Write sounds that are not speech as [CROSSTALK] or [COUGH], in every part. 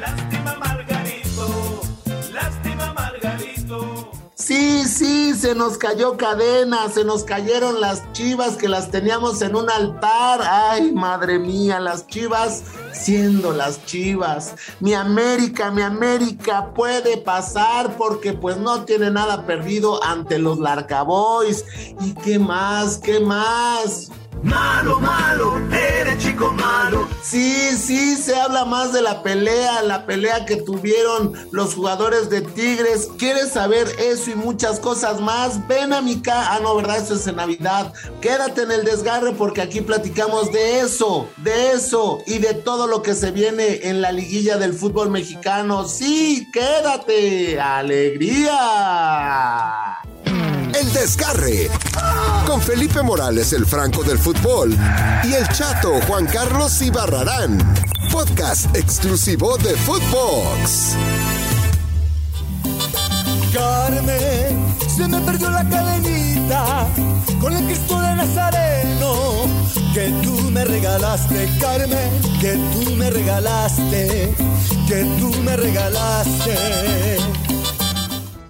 Lástima Margarito, lástima Margarito. Sí, sí, se nos cayó cadena, se nos cayeron las chivas que las teníamos en un altar. Ay, madre mía, las chivas siendo las chivas. Mi América, mi América puede pasar porque pues no tiene nada perdido ante los Larcaboys. ¿Y qué más? ¿Qué más? Malo, malo, eres chico malo. Sí, sí, se habla más de la pelea, la pelea que tuvieron los jugadores de Tigres. ¿Quieres saber eso y muchas cosas más? Ven a mi casa. Ah, no, ¿verdad? Eso es en Navidad. Quédate en el desgarre porque aquí platicamos de eso, de eso y de todo lo que se viene en la liguilla del fútbol mexicano. Sí, quédate. ¡Alegría! El Desgarre. Con Felipe Morales, el Franco del Fútbol. Y el Chato Juan Carlos Ibarrarán. Podcast exclusivo de Footbox. Carmen, se me perdió la cadenita con el Cristo de Nazareno que tú me regalaste, Carmen, que tú me regalaste, que tú me regalaste.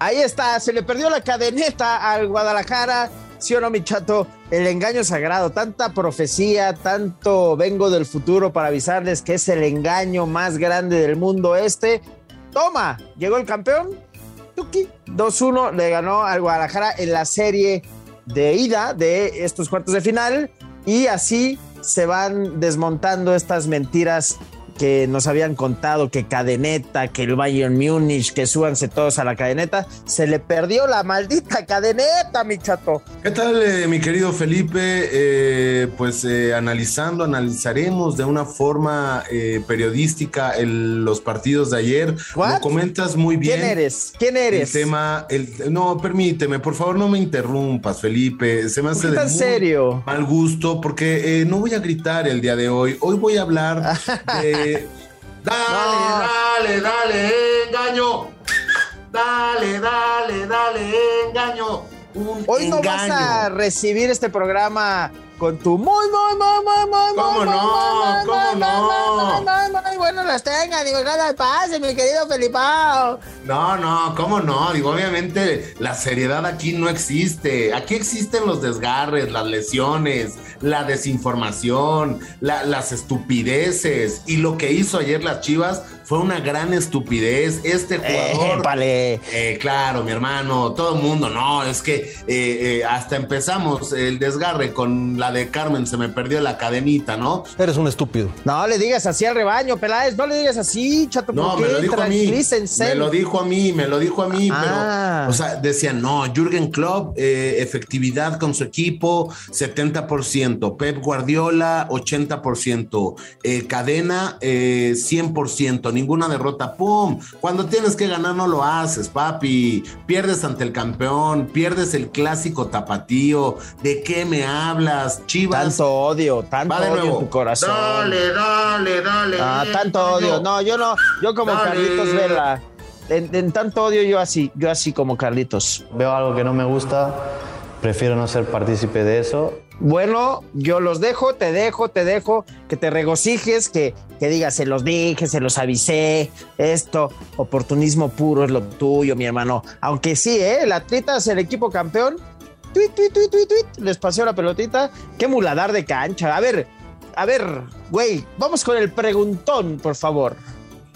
Ahí está, se le perdió la cadeneta al Guadalajara. ¿Sí o no, mi chato? El engaño sagrado, tanta profecía, tanto vengo del futuro para avisarles que es el engaño más grande del mundo este. Toma, llegó el campeón. Tuki, 2-1 le ganó al Guadalajara en la serie de ida de estos cuartos de final y así se van desmontando estas mentiras que nos habían contado que cadeneta, que el Bayern Múnich, que súbanse todos a la cadeneta, se le perdió la maldita cadeneta, mi chato. ¿Qué tal, eh, mi querido Felipe? Eh, pues eh, analizando, analizaremos de una forma eh, periodística el- los partidos de ayer. What? Lo comentas muy bien. ¿Quién eres? ¿Quién eres? El tema, el, no, permíteme, por favor, no me interrumpas, Felipe. Se me ¿Por hace de muy serio? mal gusto porque eh, no voy a gritar el día de hoy. Hoy voy a hablar [LAUGHS] de. Dale, dale, dale, engaño. Dale, dale, dale, engaño. Un Hoy no vas engaño. a recibir este programa con tu muy, muy, muy, muy, muy, ¿Cómo muy, no? muy, ¿Cómo no? muy, y me el pase, mi querido Felipao. No, no, ¿cómo no? Digo, obviamente la seriedad aquí no existe. Aquí existen los desgarres, las lesiones, la desinformación, la- las estupideces. Y lo que hizo ayer las Chivas fue una gran estupidez. Este jugador. Épale. Eh, claro, mi hermano, todo el mundo, no, es que eh, eh, hasta empezamos el desgarre con la de Carmen, se me perdió la cadenita, ¿no? Eres un estúpido. No le digas así al rebaño, Peláez, no le digas así, chato, No, ¿por me lo dijo a mí. Me lo dijo a mí, me lo dijo a mí, Ah. pero, o sea, decían, no, Jürgen Klopp, eh, efectividad con su equipo, 70%, Pep Guardiola, 80%, eh, Cadena, eh, 100%, ninguna derrota, ¡pum! Cuando tienes que ganar no lo haces, papi, pierdes ante el campeón, pierdes el clásico tapatío, ¿de qué me hablas? Chivas. Tanto odio, tanto Va de odio nuevo. en tu corazón. Dale, dale, dale. Ah, tanto odio. No, yo no, yo como Dale. Carlitos Vela. En, en tanto odio yo así, yo así como Carlitos. Veo algo que no me gusta, prefiero no ser partícipe de eso. Bueno, yo los dejo, te dejo, te dejo, que te regocijes, que, que digas, se los dije, se los avisé, esto, oportunismo puro es lo tuyo, mi hermano. Aunque sí, ¿eh? El Atleta es el equipo campeón. Tuit, tuit, tuit, tuit, tuit, les paseó la pelotita. Qué muladar de cancha. A ver, a ver, güey, vamos con el preguntón, por favor.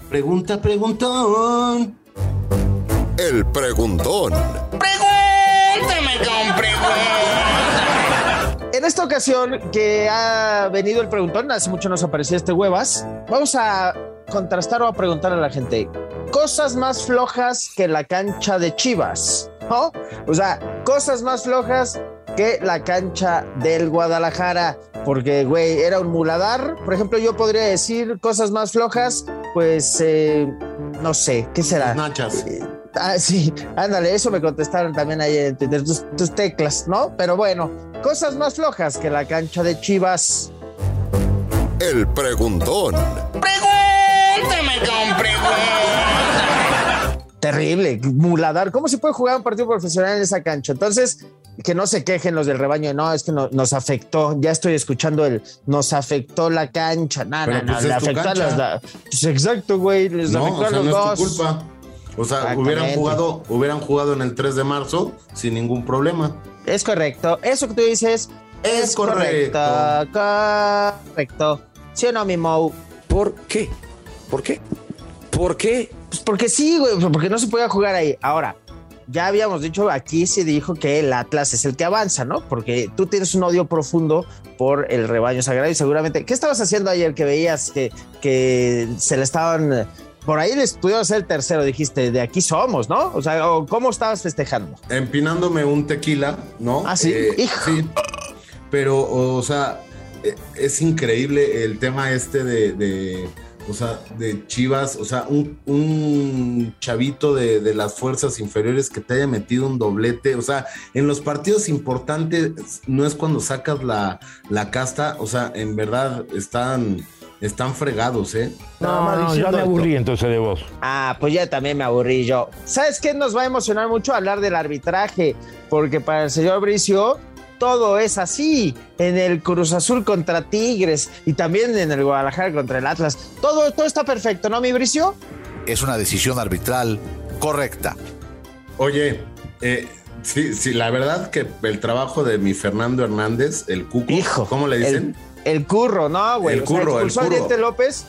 Pregunta, preguntón. El preguntón. En esta ocasión que ha venido el preguntón, hace mucho nos apareció este huevas, vamos a contrastar o a preguntar a la gente cosas más flojas que la cancha de Chivas, ¿no? O sea, cosas más flojas que la cancha del Guadalajara, porque, güey, era un muladar. Por ejemplo, yo podría decir cosas más flojas, pues, eh, no sé, ¿qué será? Nachas. Eh, Ah, sí, ándale, eso me contestaron también ayer en Twitter, tus, tus teclas, ¿no? Pero bueno, cosas más flojas que la cancha de Chivas. El preguntón. Terrible, muladar. ¿Cómo se puede jugar un partido profesional en esa cancha? Entonces, que no se quejen los del rebaño, no, es que no- nos afectó, ya estoy escuchando el, nos afectó la cancha, nada, Pero, no, pues, le afectó a los, la- pues, exacto, güey, les No, afectó o a sea, los no dos. es tu culpa. O sea, hubieran jugado, hubieran jugado en el 3 de marzo sin ningún problema. Es correcto, eso que tú dices Es correcto. correcto. ¿Sí o no, mi Mou? ¿Por qué? ¿Por qué? ¿Por qué? Pues porque sí, güey, porque no se podía jugar ahí. Ahora, ya habíamos dicho, aquí se dijo que el Atlas es el que avanza, ¿no? Porque tú tienes un odio profundo por el rebaño sagrado y seguramente, ¿qué estabas haciendo ayer que veías que, que se le estaban... Por ahí les pudieron hacer el tercero, dijiste, de aquí somos, ¿no? O sea, ¿o ¿cómo estabas festejando? Empinándome un tequila, ¿no? Ah, ¿sí? Hijo. sí. Pero, o sea, eh, es increíble el tema este de, de, o sea, de Chivas, o sea, un, un chavito de, de las fuerzas inferiores que te haya metido un doblete, o sea, en los partidos importantes no es cuando sacas la, la casta, o sea, en verdad están, están fregados, ¿eh? Nada más ya me aburrí entonces de vos. Ah, pues ya también me aburrí yo. ¿Sabes qué nos va a emocionar mucho hablar del arbitraje? Porque para el señor Bricio todo es así. En el Cruz Azul contra Tigres y también en el Guadalajara contra el Atlas. Todo, todo está perfecto, ¿no, mi Bricio? Es una decisión arbitral correcta. Oye, eh, sí, sí, la verdad que el trabajo de mi Fernando Hernández, el Cuco, Hijo. ¿cómo le dicen? El, el curro, ¿no, güey? El O sea, curro, el expulsó al curro. Diente López.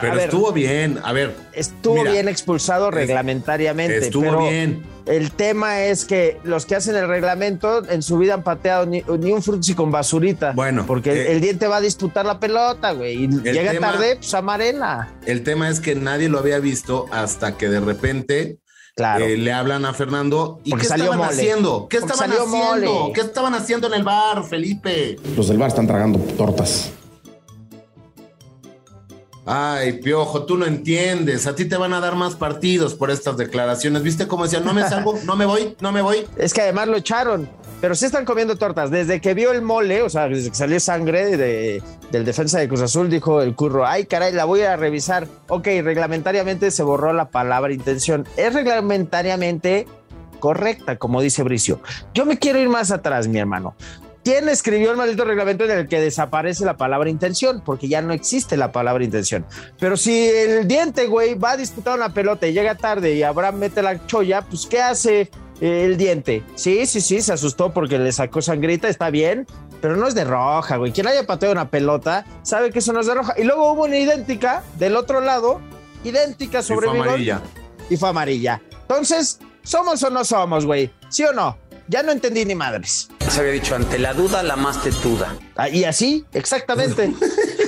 Pero ver, estuvo bien, a ver. estuvo mira, bien expulsado es- reglamentariamente. Estuvo pero bien. El tema es que los que hacen el reglamento en su vida han pateado ni, ni un frutzi con basurita. Bueno, Porque el- eh, el diente va a disputar la pelota, güey. Y llega tema- tarde, pues amarela. El tema es que nadie lo había visto hasta que de repente Claro. eh, le hablan a Fernando. ¿Y Porque qué salió estaban mole. haciendo? ¿Qué Porque estaban haciendo? mole. ¿Qué estaban haciendo en el bar, Felipe? Los del bar están tragando tortas. Ay, Piojo, tú no entiendes. A ti te van a dar más partidos por estas declaraciones. ¿Viste cómo decían? No me salgo, [LAUGHS] no me voy, no me voy. Es que además lo echaron. Pero sí están comiendo tortas. Desde que vio el mole, o sea, desde que salió sangre de- del defensa de Cruz Azul, dijo el curro, ay caray, la voy a revisar. Ok, reglamentariamente se borró la palabra intención. Es reglamentariamente correcta, como dice Bricio. Yo me quiero ir más atrás, mi hermano. ¿Quién escribió el maldito reglamento en el que desaparece la palabra intención? Porque ya no existe la palabra intención. Pero si el diente, güey, va a disputar una pelota y llega tarde y Abraham mete la cholla, pues ¿qué hace el diente? Sí, sí, sí, se asustó porque le sacó sangrita, está bien, pero no es de roja, güey. Quien haya pateado una pelota sabe que eso no es de roja. Y luego hubo una idéntica del otro lado, idéntica Y sobre fue mi gol, amarilla. y fue amarilla. Entonces, ¿somos o no somos, güey? ¿Sí o no? Ya no entendí ni madres. Se había dicho, ante la duda, la más tetuda. Ah, Y así, exactamente. [LAUGHS]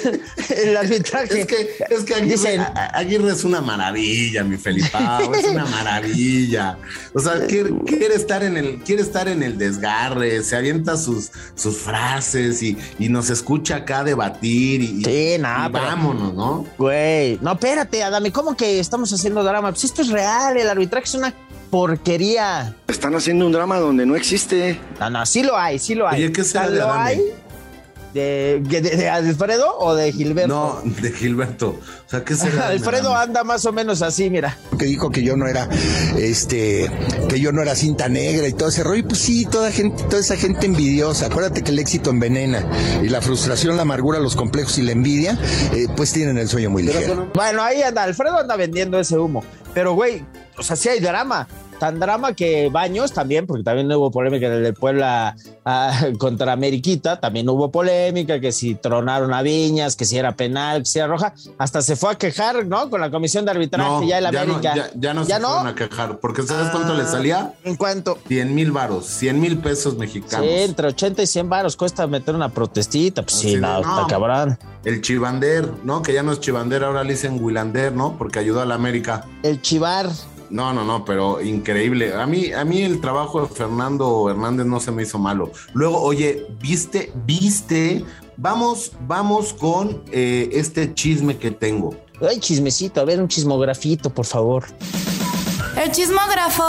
[LAUGHS] el arbitraje. Es que, es que Aguirre, Dicen- es una maravilla, mi Felipao, [LAUGHS] es una maravilla. O sea, quiere, quiere estar en el, quiere estar en el desgarre, se avienta sus, sus frases y, y nos escucha acá debatir y, Sí, nada, y vámonos, ¿no? Güey, no, espérate, Adame, ¿cómo que estamos haciendo drama? Pues esto es real, el arbitraje es una porquería. Están haciendo un drama donde no existe. No, no, sí lo hay, sí lo hay. Oye, ¿qué será de lo Adame? hay de, de, de Alfredo o de Gilberto? No, de Gilberto. O sea, ¿qué será? [LAUGHS] Alfredo anda más o menos así, mira. que dijo que yo no era este que yo no era cinta negra y todo ese rollo Y pues sí toda gente toda esa gente envidiosa acuérdate que el éxito envenena y la frustración la amargura los complejos y la envidia eh, pues tienen el sueño muy ligero Bueno, ahí anda, Alfredo anda vendiendo ese humo. Pero, güey, o sea, sí hay drama. Tan drama que Baños también, porque también hubo polémica en el de Puebla ah, [LAUGHS] contra Ameriquita, también hubo polémica, que si tronaron a Viñas, que si era penal, que si era roja, hasta se fue a quejar, ¿no? Con la comisión de arbitraje, No, ya el no, América. ya, ya no se fueron a quejar, porque ¿sabes cuánto le salía? ¿En cuánto? 100 mil varos, 100 mil pesos Sí, mexicanos. entre 80 y 100 varos cuesta meter una protestita, pues Así sí, de, no, cabrón. El Chivander, ¿no? Que ya no es Chivander, ahora le dicen Willander, ¿no? Porque ayudó a la América. El Chivar, No, no, no, pero increíble. A mí, a mí el trabajo de Fernando Hernández no se me hizo malo. Luego, oye, viste, viste. Vamos, vamos con eh, este chisme que tengo. ay, chismecito, a ver, un chismografito, por favor. El chismógrafo.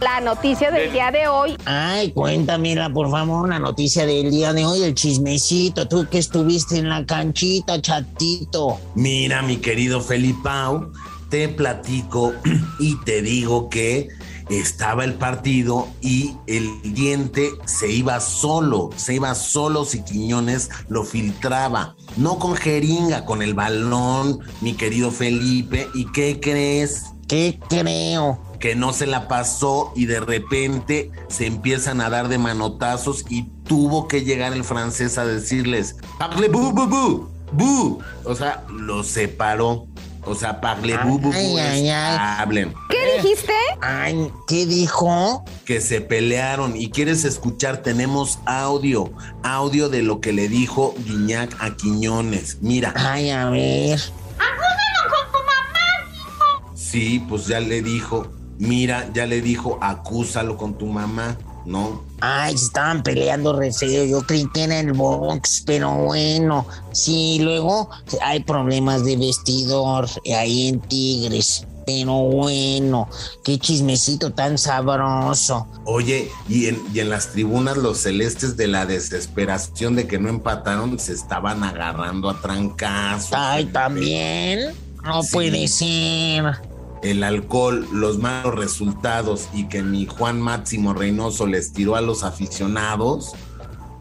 La noticia del día de hoy Ay, cuéntamela, por favor, la noticia del día de hoy, el chismecito, tú que estuviste en la canchita, chatito. Mira, mi querido Felipao, te platico [CLEARS THROAT] y te digo que estaba el partido y el diente se iba solo, se iba solo si Quiñones lo filtraba, no con jeringa, con el balón, mi querido Felipe. ¿Y qué crees? ¿Qué creo? Que no se la pasó y de repente se empiezan a dar de manotazos y tuvo que llegar el francés a decirles, bu, bu, bu, bu. O sea, lo separó. O sea, parle bu, bu, bu, Ay, ay, ay. hablen. ¿Qué dijiste? Ay, ¿qué dijo? que se pelearon y quieres escuchar, tenemos audio, audio de lo que le dijo Guiñac a Quiñones. Mira, Ay, a ver. sí, pues ya le dijo, mira, ya le dijo, acúsalo con tu mamá, ¿no? Ay, se estaban peleando re feo. Yo creí que era el box, pero bueno. Sí, luego hay problemas de vestidor ahí en Tigres. Pero bueno, qué chismecito tan sabroso. Oye, y en, y en las tribunas los celestes de la desesperación de que no empataron se estaban agarrando a trancazos. Ay, también. No Sí. puede ser. El alcohol, los malos resultados y que mi Juan Máximo Reynoso les tiró a los aficionados,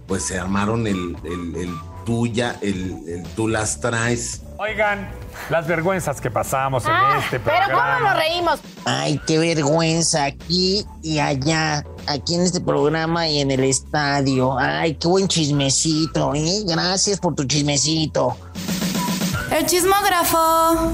pues se armaron el, el, el tuya, el, el tú las traes. Oigan, las vergüenzas que pasamos en Ah, este pero programa. ¿cómo nos reímos? Ay, qué vergüenza aquí y allá, aquí en este programa y en el estadio. Ay, qué buen chismecito, ¿eh? Gracias por tu chismecito. El chismógrafo.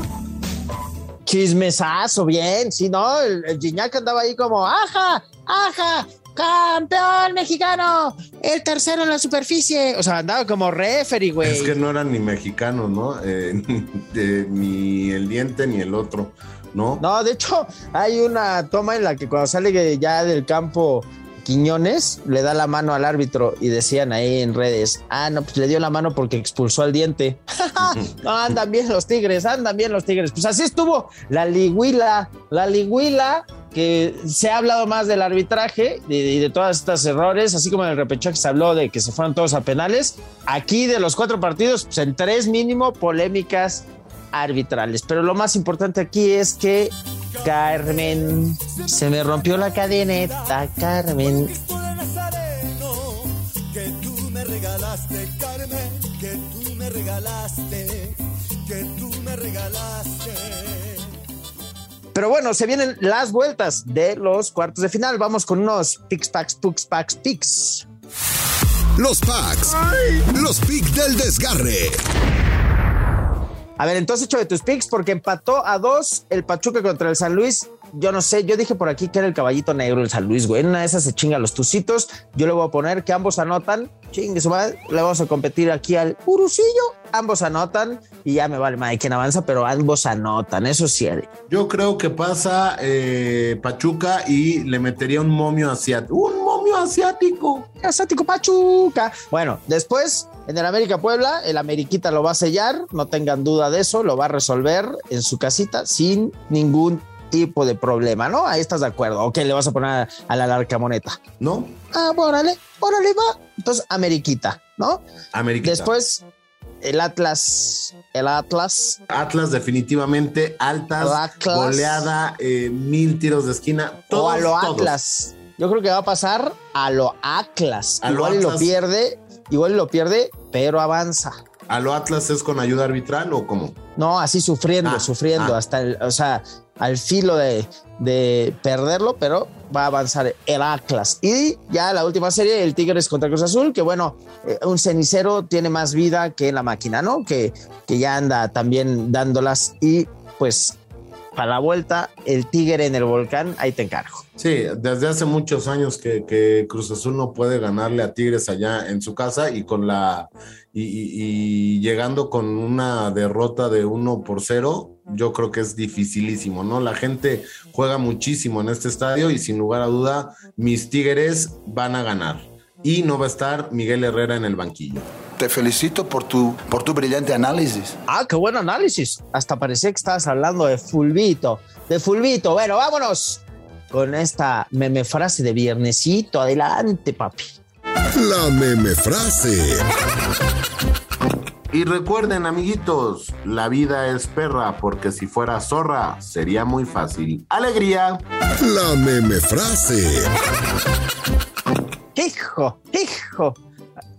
Chismesazo, bien, sí, ¿no? El, el Gignac andaba ahí como, ¡aja! ¡aja! ¡Campeón mexicano! El tercero en la superficie. O sea, andaba como referee, güey. Es que no eran ni mexicanos, ¿no? Eh, [LAUGHS] de- ni el diente ni el otro, ¿no? No, de hecho, hay una toma en la que cuando sale ya del campo Quiñones, le da la mano al árbitro y decían ahí en redes, ah, no, pues le dio la mano porque expulsó al diente. [LAUGHS] no, andan bien los tigres, andan bien los tigres. Pues así estuvo la liguila, la liguila que se ha hablado más del arbitraje y de, de todas estas errores, así como en el repechaje se habló de que se fueron todos a penales. Aquí de los cuatro partidos, pues en tres mínimo polémicas arbitrales. Pero lo más importante aquí es que Carmen se me rompió la cadeneta, Carmen. Que tú me regalaste, Carmen, que tú me regalaste, que tú me regalaste. Pero bueno, se vienen las vueltas de los cuartos de final. Vamos con unos picks, packs, pux, packs, picks. Los packs. Los picks del desgarre. A ver, entonces hecho de tus picks porque empató a dos el Pachuca contra el San Luis. Yo no sé, yo dije por aquí que era el caballito negro el San Luis, güey. En una de esas se chinga los tucitos. Yo le voy a poner que ambos anotan. Chingue su madre. Le vamos a competir aquí al Urucillo. Ambos anotan y ya me vale de quién avanza, pero ambos anotan. Eso sí. Yo creo que pasa eh, Pachuca y le metería un momio. ¡Un momio asiático! Asiático Pachuca. Bueno, después en el América Puebla, el Ameriquita lo va a sellar. No tengan duda de eso. Lo va a resolver en su casita sin ningún tipo de problema, ¿no? Ahí estás de acuerdo. Ok, le vas a poner a, la larga moneta. ¿No? Ah, bueno, órale, órale, va. Entonces, Ameriquita, ¿no? Ameriquita. Después, el Atlas, el Atlas. Atlas definitivamente altas, El Atlas. goleada, eh, mil tiros de esquina. o Todos, a lo todos. Atlas. Yo creo que va a pasar a lo Atlas. A lo igual y lo Atlas. pierde, igual lo pierde, pero avanza. ¿A lo Atlas es con ayuda arbitral o cómo? No, así sufriendo, Ah, sufriendo, ah. hasta el, o sea, al filo de, de perderlo, pero va a avanzar el Atlas. Y ya la última serie, el Tigres contra Cruz Azul, que bueno, eh, un cenicero tiene más vida que la máquina, ¿no? Que, que ya anda también dándolas y pues para la vuelta, el Tigre en el volcán, ahí te encargo. Sí, desde hace muchos años que, Cruz Azul no puede ganarle a Tigres allá en su casa y con la y, y- llegando con una derrota de uno por cero, yo creo que es dificilísimo, ¿no? La gente juega muchísimo en este estadio y sin lugar a duda, mis Tigres van a ganar. Y no va a estar Miguel Herrera en el banquillo. Te felicito por tu, por tu brillante análisis. Ah, qué buen análisis. Hasta parecía que estabas hablando de Fulvito. De Fulvito. Bueno, vámonos con esta meme frase de viernesito. Adelante, papi. La meme frase. Y recuerden, amiguitos, la vida es perra, porque si fuera zorra, sería muy fácil. ¡Alegría! La meme frase. Hijo, hijo.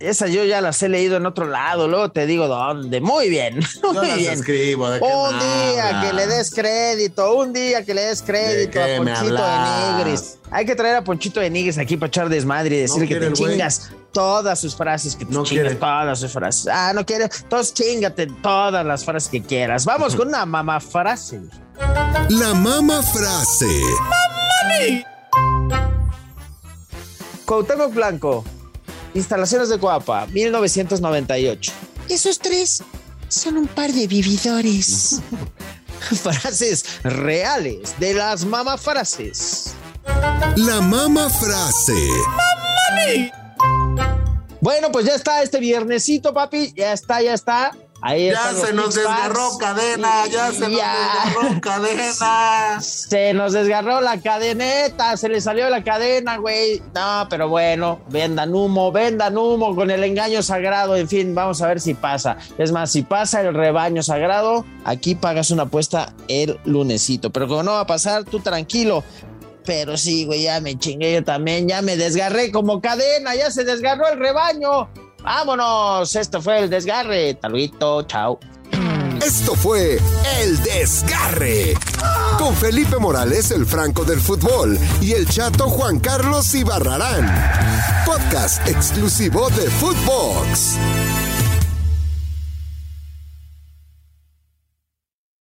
Esa yo ya las he leído en otro lado, luego te digo dónde. Muy bien, [LAUGHS] muy Yo las bien. escribo, ¿de qué un día que le des crédito, un día que le des crédito a Ponchito de? Nigris. Hay que traer a Ponchito de Nigris aquí para echar desmadre y decirle que te chingas todas sus frases, que te No chingas quiere. todas sus frases. Ah, no quiere. Entonces chingate todas las frases que quieras. Vamos [LAUGHS] con una mamá frase. La mama frase. Cuauhtémoc Blanco, instalaciones de Guapa, 1998. Esos tres son un par de vividores. [LAUGHS] Frases reales de las mamafrases. La mama frase. Bueno, pues ya está este viernesito, papi. Ya está, ya está. Ahí Ya se nos desgarró cadena, ya se nos desgarró [LAUGHS] cadena. Se nos desgarró la cadeneta, se le salió la cadena, güey. No, pero bueno, vendan humo, vendan humo con el engaño sagrado. En fin, vamos a ver si pasa. Es más, si pasa el rebaño sagrado, aquí pagas una apuesta el lunesito. Pero como no va a pasar, tú tranquilo. Pero sí, güey, ya me chingué yo también, ya me desgarré como cadena, ya se desgarró el rebaño. Vámonos, esto fue el desgarre. Taluito, chao. Esto fue El Desgarre. Con Felipe Morales, el Franco del Fútbol, y el chato Juan Carlos Ibarrarán. Podcast exclusivo de Footbox.